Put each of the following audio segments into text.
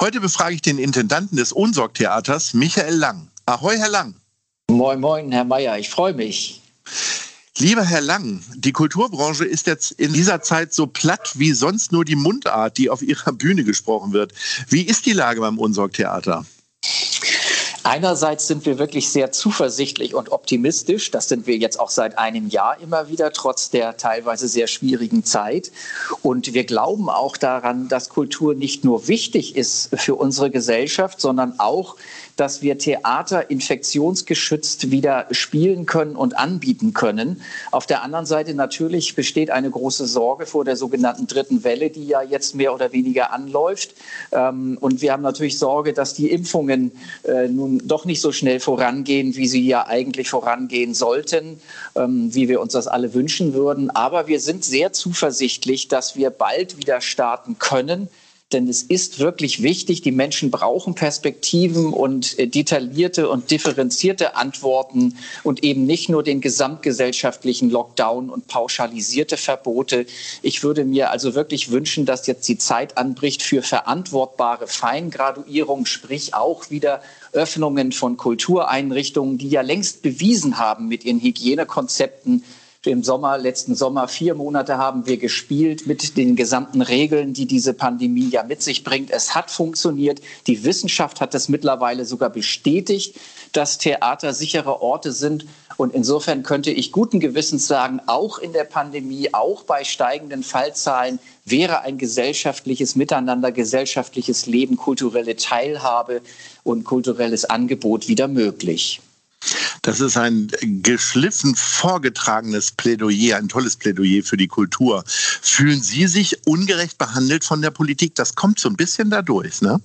Heute befrage ich den Intendanten des Unsorg-Theaters, Michael Lang. Ahoi, Herr Lang. Moin, moin, Herr Mayer, ich freue mich. Lieber Herr Lang, die Kulturbranche ist jetzt in dieser Zeit so platt wie sonst nur die Mundart, die auf ihrer Bühne gesprochen wird. Wie ist die Lage beim Unsorg-Theater? Einerseits sind wir wirklich sehr zuversichtlich und optimistisch. Das sind wir jetzt auch seit einem Jahr immer wieder, trotz der teilweise sehr schwierigen Zeit. Und wir glauben auch daran, dass Kultur nicht nur wichtig ist für unsere Gesellschaft, sondern auch dass wir Theater infektionsgeschützt wieder spielen können und anbieten können. Auf der anderen Seite natürlich besteht eine große Sorge vor der sogenannten dritten Welle, die ja jetzt mehr oder weniger anläuft. Ähm, und wir haben natürlich Sorge, dass die Impfungen äh, nun doch nicht so schnell vorangehen, wie sie ja eigentlich vorangehen sollten, ähm, wie wir uns das alle wünschen würden. Aber wir sind sehr zuversichtlich, dass wir bald wieder starten können denn es ist wirklich wichtig, die Menschen brauchen Perspektiven und äh, detaillierte und differenzierte Antworten und eben nicht nur den gesamtgesellschaftlichen Lockdown und pauschalisierte Verbote. Ich würde mir also wirklich wünschen, dass jetzt die Zeit anbricht für verantwortbare Feingraduierung, sprich auch wieder Öffnungen von Kultureinrichtungen, die ja längst bewiesen haben mit ihren Hygienekonzepten, im Sommer, letzten Sommer, vier Monate haben wir gespielt mit den gesamten Regeln, die diese Pandemie ja mit sich bringt. Es hat funktioniert. Die Wissenschaft hat es mittlerweile sogar bestätigt, dass Theater sichere Orte sind. Und insofern könnte ich guten Gewissens sagen, auch in der Pandemie, auch bei steigenden Fallzahlen wäre ein gesellschaftliches Miteinander, gesellschaftliches Leben, kulturelle Teilhabe und kulturelles Angebot wieder möglich. Das ist ein geschliffen vorgetragenes Plädoyer, ein tolles Plädoyer für die Kultur. Fühlen Sie sich ungerecht behandelt von der Politik? Das kommt so ein bisschen dadurch, ne?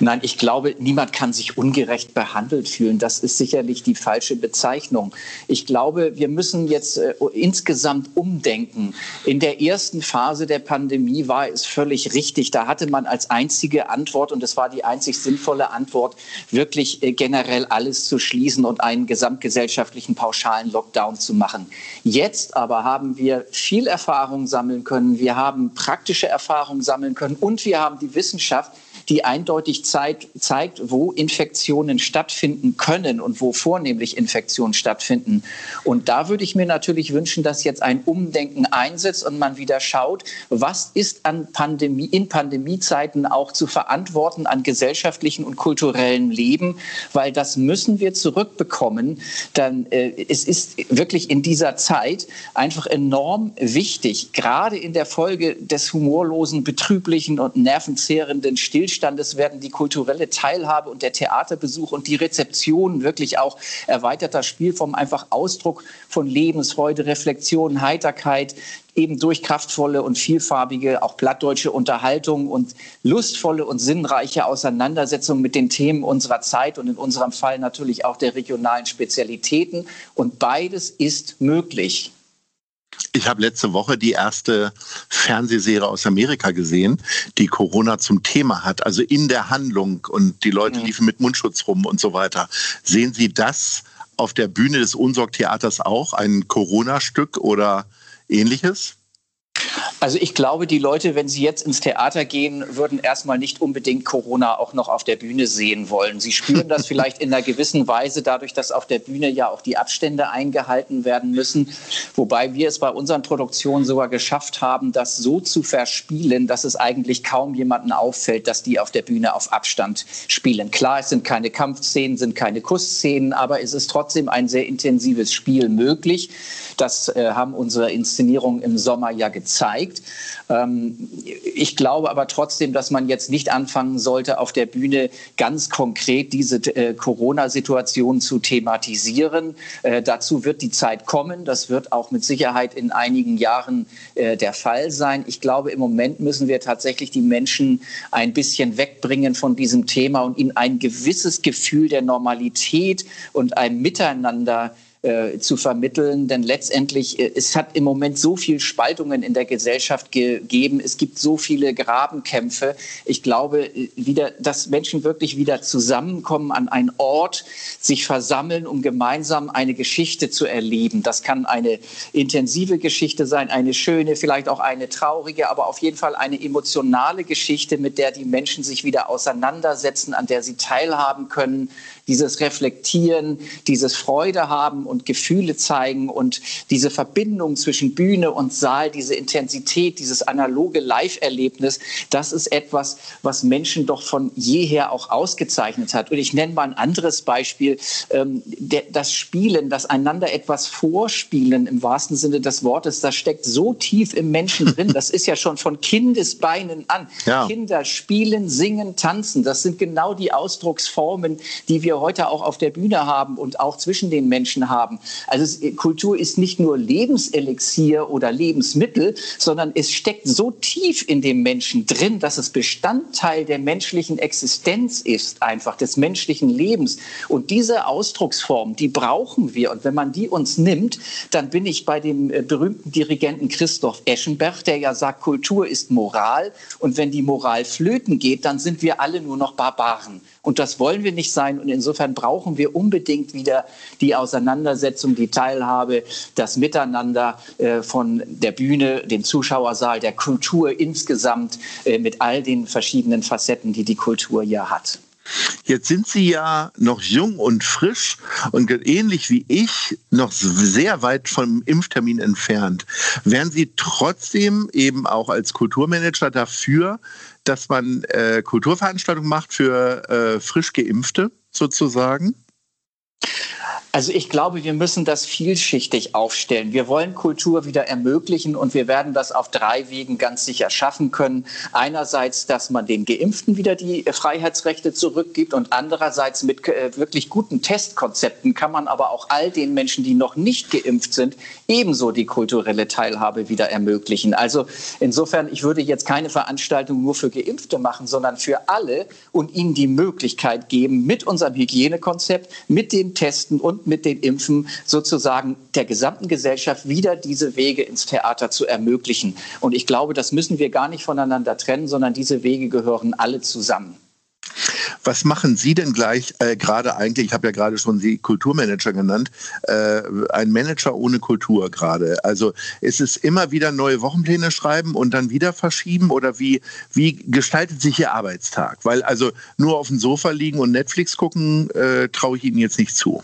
Nein, ich glaube, niemand kann sich ungerecht behandelt fühlen. Das ist sicherlich die falsche Bezeichnung. Ich glaube, wir müssen jetzt äh, insgesamt umdenken. In der ersten Phase der Pandemie war es völlig richtig. Da hatte man als einzige Antwort, und es war die einzig sinnvolle Antwort, wirklich äh, generell alles zu schließen und einen gesamtgesellschaftlichen pauschalen Lockdown zu machen. Jetzt aber haben wir viel Erfahrung sammeln können. Wir haben praktische Erfahrung sammeln können und wir haben die Wissenschaft, die eindeutig zeigt, zeigt, wo Infektionen stattfinden können und wo vornehmlich Infektionen stattfinden. Und da würde ich mir natürlich wünschen, dass jetzt ein Umdenken einsetzt und man wieder schaut, was ist an Pandemie, in Pandemiezeiten auch zu verantworten an gesellschaftlichen und kulturellen Leben, weil das müssen wir zurückbekommen. Dann, äh, es ist wirklich in dieser Zeit einfach enorm wichtig, gerade in der Folge des humorlosen, betrüblichen und nervenzehrenden Stillstands, Stillstandes werden die kulturelle Teilhabe und der Theaterbesuch und die Rezeption wirklich auch erweiterter Spielform, einfach Ausdruck von Lebensfreude, Reflexion, Heiterkeit, eben durch kraftvolle und vielfarbige, auch plattdeutsche Unterhaltung und lustvolle und sinnreiche Auseinandersetzung mit den Themen unserer Zeit und in unserem Fall natürlich auch der regionalen Spezialitäten. Und beides ist möglich. Ich habe letzte Woche die erste Fernsehserie aus Amerika gesehen, die Corona zum Thema hat, also in der Handlung und die Leute ja. liefen mit Mundschutz rum und so weiter. Sehen Sie das auf der Bühne des Unsorg-Theaters auch, ein Corona-Stück oder ähnliches? Also ich glaube, die Leute, wenn sie jetzt ins Theater gehen, würden erstmal nicht unbedingt Corona auch noch auf der Bühne sehen wollen. Sie spüren das vielleicht in einer gewissen Weise dadurch, dass auf der Bühne ja auch die Abstände eingehalten werden müssen. Wobei wir es bei unseren Produktionen sogar geschafft haben, das so zu verspielen, dass es eigentlich kaum jemanden auffällt, dass die auf der Bühne auf Abstand spielen. Klar, es sind keine Kampfszenen, sind keine Kussszenen, aber es ist trotzdem ein sehr intensives Spiel möglich. Das äh, haben unsere Inszenierungen im Sommer ja gezeigt. Ähm, ich glaube aber trotzdem, dass man jetzt nicht anfangen sollte, auf der Bühne ganz konkret diese äh, Corona-Situation zu thematisieren. Äh, dazu wird die Zeit kommen. Das wird auch mit Sicherheit in einigen Jahren äh, der Fall sein. Ich glaube, im Moment müssen wir tatsächlich die Menschen ein bisschen wegbringen von diesem Thema und ihnen ein gewisses Gefühl der Normalität und ein Miteinander äh, zu vermitteln. Denn letztendlich, äh, es hat im Moment so viel Spaltungen in der Gesellschaft gegeben. Es gibt so viele Grabenkämpfe. Ich glaube, äh, wieder, dass Menschen wirklich wieder zusammenkommen an einen Ort, sich versammeln, um gemeinsam eine Geschichte zu erleben. Das kann eine intensive Geschichte sein, eine schöne, vielleicht auch eine traurige, aber auf jeden Fall eine emotionale Geschichte, mit der die Menschen sich wieder auseinandersetzen, an der sie teilhaben können, dieses Reflektieren, dieses Freude haben und Gefühle zeigen und diese Verbindung zwischen Bühne und Saal, diese Intensität, dieses analoge Live-Erlebnis, das ist etwas, was Menschen doch von jeher auch ausgezeichnet hat. Und ich nenne mal ein anderes Beispiel, ähm, das Spielen, das einander etwas vorspielen im wahrsten Sinne des Wortes, das steckt so tief im Menschen drin. Das ist ja schon von Kindesbeinen an. Ja. Kinder spielen, singen, tanzen. Das sind genau die Ausdrucksformen, die wir heute auch auf der Bühne haben und auch zwischen den Menschen haben. Also es, Kultur ist nicht nur Lebenselixier oder Lebensmittel, sondern es steckt so tief in dem Menschen drin, dass es Bestandteil der menschlichen Existenz ist, einfach des menschlichen Lebens. Und diese Ausdrucksform, die brauchen wir. Und wenn man die uns nimmt, dann bin ich bei dem äh, berühmten Dirigenten Christoph Eschenberg, der ja sagt, Kultur ist Moral. Und wenn die Moral flöten geht, dann sind wir alle nur noch Barbaren. Und das wollen wir nicht sein. Und insofern brauchen wir unbedingt wieder die Auseinandersetzung, die Teilhabe, das Miteinander äh, von der Bühne, dem Zuschauersaal, der Kultur insgesamt äh, mit all den verschiedenen Facetten, die die Kultur ja hat. Jetzt sind Sie ja noch jung und frisch und ähnlich wie ich noch sehr weit vom Impftermin entfernt. Wären Sie trotzdem eben auch als Kulturmanager dafür, dass man äh, Kulturveranstaltungen macht für äh, frisch Geimpfte sozusagen? Also ich glaube, wir müssen das vielschichtig aufstellen. Wir wollen Kultur wieder ermöglichen und wir werden das auf drei Wegen ganz sicher schaffen können. Einerseits, dass man den Geimpften wieder die Freiheitsrechte zurückgibt und andererseits mit äh, wirklich guten Testkonzepten kann man aber auch all den Menschen, die noch nicht geimpft sind, ebenso die kulturelle Teilhabe wieder ermöglichen. Also insofern, ich würde jetzt keine Veranstaltung nur für Geimpfte machen, sondern für alle und ihnen die Möglichkeit geben, mit unserem Hygienekonzept, mit dem Testen und mit den Impfen sozusagen der gesamten Gesellschaft wieder diese Wege ins Theater zu ermöglichen. Und ich glaube, das müssen wir gar nicht voneinander trennen, sondern diese Wege gehören alle zusammen. Was machen Sie denn gleich äh, gerade eigentlich? Ich habe ja gerade schon Sie Kulturmanager genannt. Äh, ein Manager ohne Kultur gerade. Also ist es immer wieder neue Wochenpläne schreiben und dann wieder verschieben oder wie, wie gestaltet sich Ihr Arbeitstag? Weil also nur auf dem Sofa liegen und Netflix gucken, äh, traue ich Ihnen jetzt nicht zu.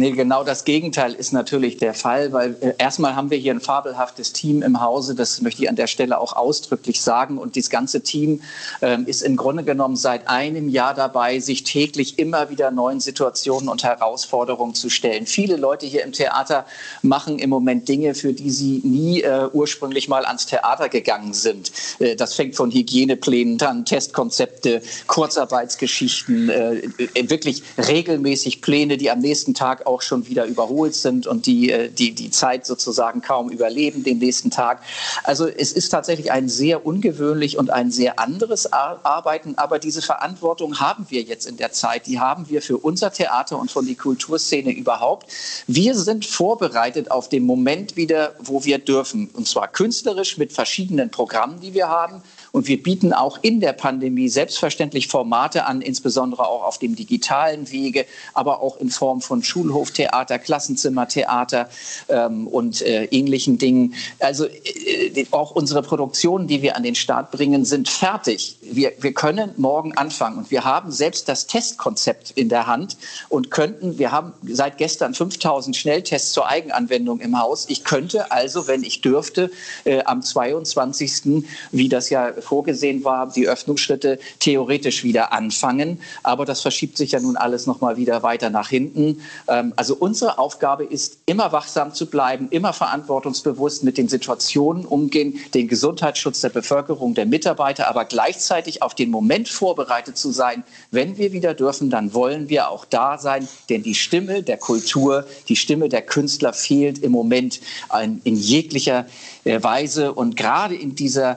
Nee, genau das Gegenteil ist natürlich der Fall, weil äh, erstmal haben wir hier ein fabelhaftes Team im Hause, das möchte ich an der Stelle auch ausdrücklich sagen. Und das ganze Team ähm, ist im Grunde genommen seit einem Jahr dabei, sich täglich immer wieder neuen Situationen und Herausforderungen zu stellen. Viele Leute hier im Theater machen im Moment Dinge, für die sie nie äh, ursprünglich mal ans Theater gegangen sind. Äh, das fängt von Hygieneplänen an, Testkonzepte, Kurzarbeitsgeschichten, wirklich regelmäßig Pläne, die am nächsten Tag auch schon wieder überholt sind und die, äh, die die Zeit sozusagen kaum überleben, den nächsten Tag. Also es ist tatsächlich ein sehr ungewöhnlich und ein sehr anderes Arbeiten, aber diese Verantwortung haben wir jetzt in der Zeit, die haben wir für unser Theater und von die Kulturszene überhaupt. Wir sind vorbereitet auf den Moment wieder, wo wir dürfen, und zwar künstlerisch mit verschiedenen Programmen, die wir haben Und wir bieten auch in der Pandemie selbstverständlich Formate an, insbesondere auch auf dem digitalen Wege, aber auch in Form von Schulhoftheater, Klassenzimmertheater ähm, und äh, ähnlichen Dingen. Also äh, auch unsere Produktionen, die wir an den Start bringen, sind fertig. Wir, wir können morgen anfangen und wir haben selbst das Testkonzept in der Hand und könnten, wir haben seit gestern 5000 Schnelltests zur Eigenanwendung im Haus. Ich könnte also, wenn ich dürfte, äh, am 22., wie das ja vorgesehen war, die Öffnungsschritte theoretisch wieder anfangen. Aber das verschiebt sich ja nun alles noch mal wieder weiter nach hinten. Ähm, also unsere Aufgabe ist, immer wachsam zu bleiben, immer verantwortungsbewusst mit den Situationen umgehen, den Gesundheitsschutz der Bevölkerung, der Mitarbeiter, aber gleichzeitig auf den Moment vorbereitet zu sein. Wenn wir wieder dürfen, dann wollen wir auch da sein, denn die Stimme der Kultur, die Stimme der Künstler fehlt im Moment in jeglicher äh, Weise und gerade in dieser äh,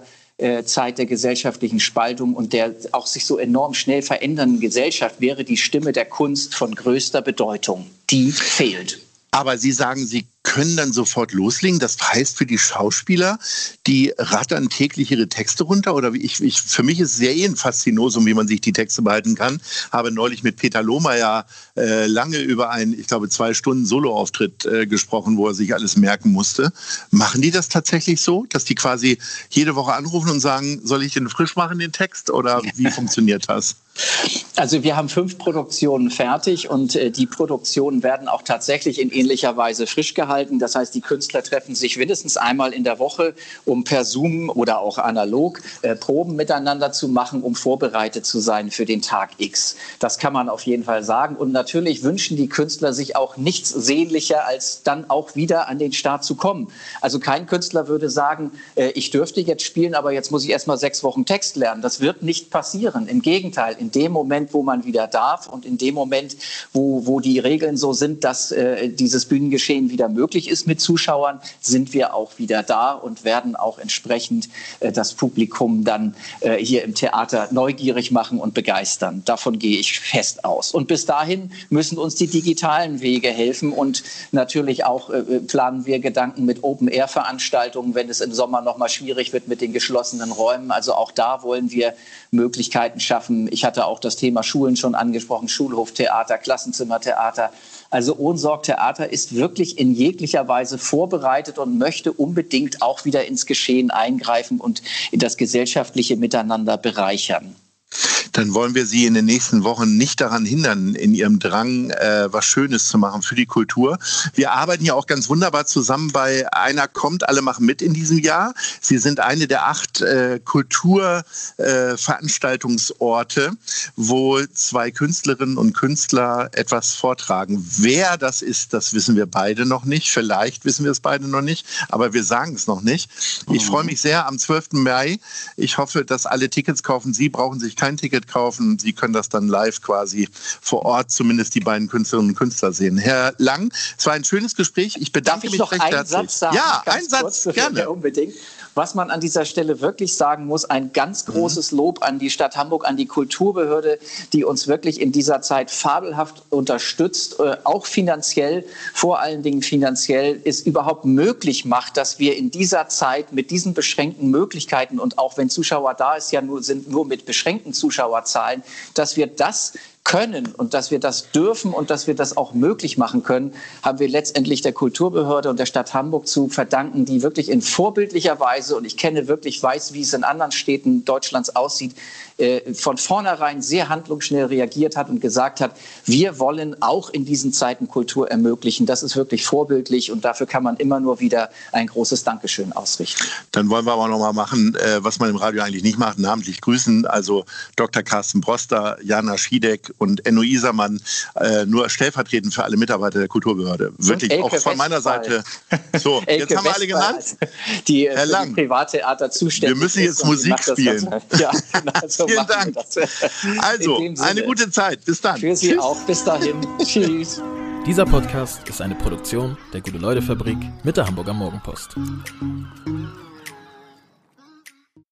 Zeit der gesellschaftlichen Spaltung und der auch sich so enorm schnell verändernden Gesellschaft wäre die Stimme der Kunst von größter Bedeutung. Die fehlt. Aber Sie sagen, Sie können dann sofort loslegen. Das heißt für die Schauspieler, die rattern täglich ihre Texte runter. Oder ich, ich, für mich ist es ja eh ein Faszinosum, wie man sich die Texte behalten kann. Habe neulich mit Peter Lohmeier äh, lange über einen, ich glaube, zwei Stunden Soloauftritt äh, gesprochen, wo er sich alles merken musste. Machen die das tatsächlich so, dass die quasi jede Woche anrufen und sagen, soll ich den frisch machen, den Text? Oder wie funktioniert das? Also wir haben fünf Produktionen fertig und äh, die Produktionen werden auch tatsächlich in ähnlicher Weise frisch gehalten. Das heißt, die Künstler treffen sich mindestens einmal in der Woche, um per Zoom oder auch analog äh, Proben miteinander zu machen, um vorbereitet zu sein für den Tag X. Das kann man auf jeden Fall sagen. Und natürlich wünschen die Künstler sich auch nichts sehnlicher, als dann auch wieder an den Start zu kommen. Also kein Künstler würde sagen, äh, ich dürfte jetzt spielen, aber jetzt muss ich erst mal sechs Wochen Text lernen. Das wird nicht passieren. Im Gegenteil in dem Moment, wo man wieder darf und in dem Moment, wo, wo die Regeln so sind, dass äh, dieses Bühnengeschehen wieder möglich ist mit Zuschauern, sind wir auch wieder da und werden auch entsprechend äh, das Publikum dann äh, hier im Theater neugierig machen und begeistern. Davon gehe ich fest aus. Und bis dahin müssen uns die digitalen Wege helfen und natürlich auch äh, planen wir Gedanken mit Open-Air-Veranstaltungen, wenn es im Sommer noch mal schwierig wird mit den geschlossenen Räumen. Also auch da wollen wir Möglichkeiten schaffen. Ich hatte hatte auch das Thema Schulen schon angesprochen, Schulhoftheater, Klassenzimmertheater. Also Ohnsorg-Theater ist wirklich in jeglicher Weise vorbereitet und möchte unbedingt auch wieder ins Geschehen eingreifen und in das gesellschaftliche Miteinander bereichern dann wollen wir Sie in den nächsten Wochen nicht daran hindern, in Ihrem Drang äh, was Schönes zu machen für die Kultur. Wir arbeiten ja auch ganz wunderbar zusammen bei Einer kommt, alle machen mit in diesem Jahr. Sie sind eine der acht äh, Kulturveranstaltungsorte, äh, wo zwei Künstlerinnen und Künstler etwas vortragen. Wer das ist, das wissen wir beide noch nicht. Vielleicht wissen wir es beide noch nicht, aber wir sagen es noch nicht. Ich freue mich sehr am 12. Mai. Ich hoffe, dass alle Tickets kaufen. Sie brauchen sich kein Ticket kaufen. Sie können das dann live quasi vor Ort zumindest die beiden Künstlerinnen und Künstler sehen. Herr Lang, es war ein schönes Gespräch. Ich bedanke Darf ich mich noch recht einen herzlich. Satz sagen? Ja, ein Satz, gerne. Unbedingt. Was man an dieser Stelle wirklich sagen muss, ein ganz mhm. großes Lob an die Stadt Hamburg, an die Kulturbehörde, die uns wirklich in dieser Zeit fabelhaft unterstützt, äh, auch finanziell, vor allen Dingen finanziell, es überhaupt möglich macht, dass wir in dieser Zeit mit diesen beschränkten Möglichkeiten und auch wenn Zuschauer da ist, ja nur sind nur mit beschränkten Zuschauerzahlen, dass wir das können und dass wir das dürfen und dass wir das auch möglich machen können, haben wir letztendlich der Kulturbehörde und der Stadt Hamburg zu verdanken, die wirklich in vorbildlicher Weise, und ich kenne wirklich, weiß, wie es in anderen Städten Deutschlands aussieht, äh, von vornherein sehr handlungsschnell reagiert hat und gesagt hat, wir wollen auch in diesen Zeiten Kultur ermöglichen. Das ist wirklich vorbildlich und dafür kann man immer nur wieder ein großes Dankeschön ausrichten. Dann wollen wir aber noch mal machen, äh, was man im Radio eigentlich nicht macht, namentlich grüßen. Also Dr. Carsten Broster, Jana Schiedek und Enno Isermann, äh, nur stellvertretend für alle Mitarbeiter der Kulturbehörde. Wirklich auch von meiner Seite. So, jetzt haben wir alle genannt. Die, Herr Lang, die Privattheater zuständig Wir müssen jetzt Musik spielen. Ja, genau. So Vielen Dank. Also, eine gute Zeit. Bis dann. Für Sie Tschüss. auch. Bis dahin. Tschüss. Dieser Podcast ist eine Produktion der Gute-Leute-Fabrik mit der Hamburger Morgenpost.